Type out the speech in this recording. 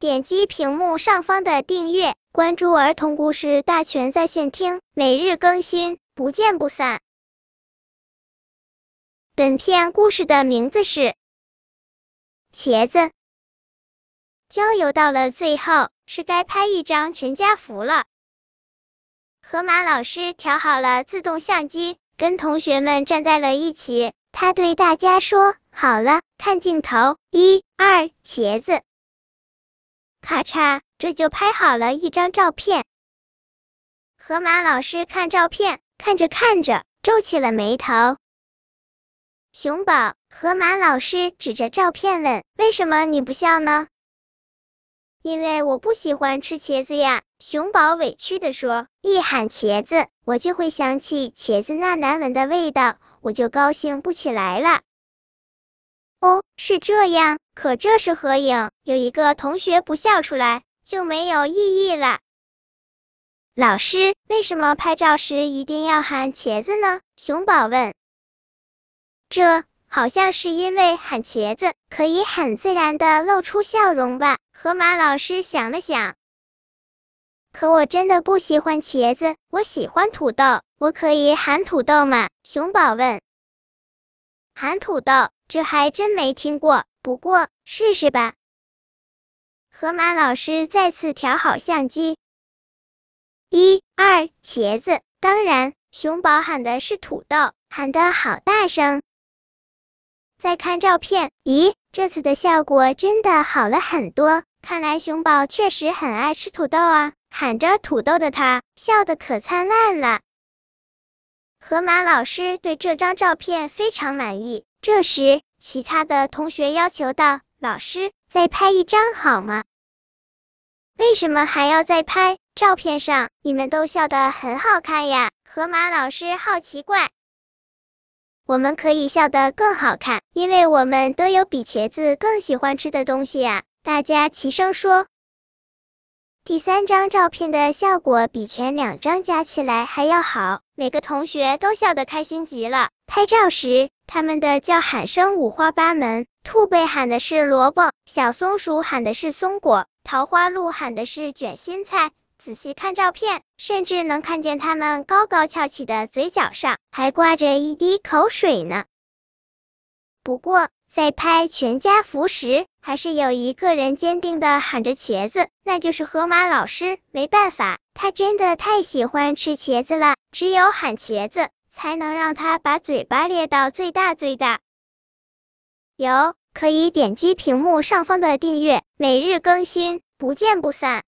点击屏幕上方的订阅，关注儿童故事大全在线听，每日更新，不见不散。本片故事的名字是《茄子》。郊游到了最后，是该拍一张全家福了。河马老师调好了自动相机，跟同学们站在了一起。他对大家说：“好了，看镜头，一、二，茄子。”咔嚓，这就拍好了一张照片。河马老师看照片，看着看着，皱起了眉头。熊宝，河马老师指着照片问：“为什么你不笑呢？”因为我不喜欢吃茄子呀。熊宝委屈的说：“一喊茄子，我就会想起茄子那难闻的味道。”我就高兴不起来了。哦，是这样，可这是合影，有一个同学不笑出来就没有意义了。老师，为什么拍照时一定要喊茄子呢？熊宝问。这好像是因为喊茄子可以很自然的露出笑容吧？河马老师想了想。可我真的不喜欢茄子，我喜欢土豆。我可以喊土豆吗？熊宝问。喊土豆，这还真没听过，不过试试吧。河马老师再次调好相机，一、二，茄子。当然，熊宝喊的是土豆，喊的好大声。再看照片，咦，这次的效果真的好了很多。看来熊宝确实很爱吃土豆啊！喊着土豆的他，笑得可灿烂了。河马老师对这张照片非常满意。这时，其他的同学要求道：“老师，再拍一张好吗？”为什么还要再拍？照片上你们都笑得很好看呀！河马老师好奇怪。我们可以笑得更好看，因为我们都有比茄子更喜欢吃的东西呀！大家齐声说。第三张照片的效果比前两张加起来还要好，每个同学都笑得开心极了。拍照时，他们的叫喊声五花八门，兔被喊的是萝卜，小松鼠喊的是松果，桃花鹿喊的是卷心菜。仔细看照片，甚至能看见他们高高翘起的嘴角上还挂着一滴口水呢。不过，在拍全家福时，还是有一个人坚定的喊着茄子，那就是河马老师。没办法，他真的太喜欢吃茄子了，只有喊茄子，才能让他把嘴巴裂到最大最大。有，可以点击屏幕上方的订阅，每日更新，不见不散。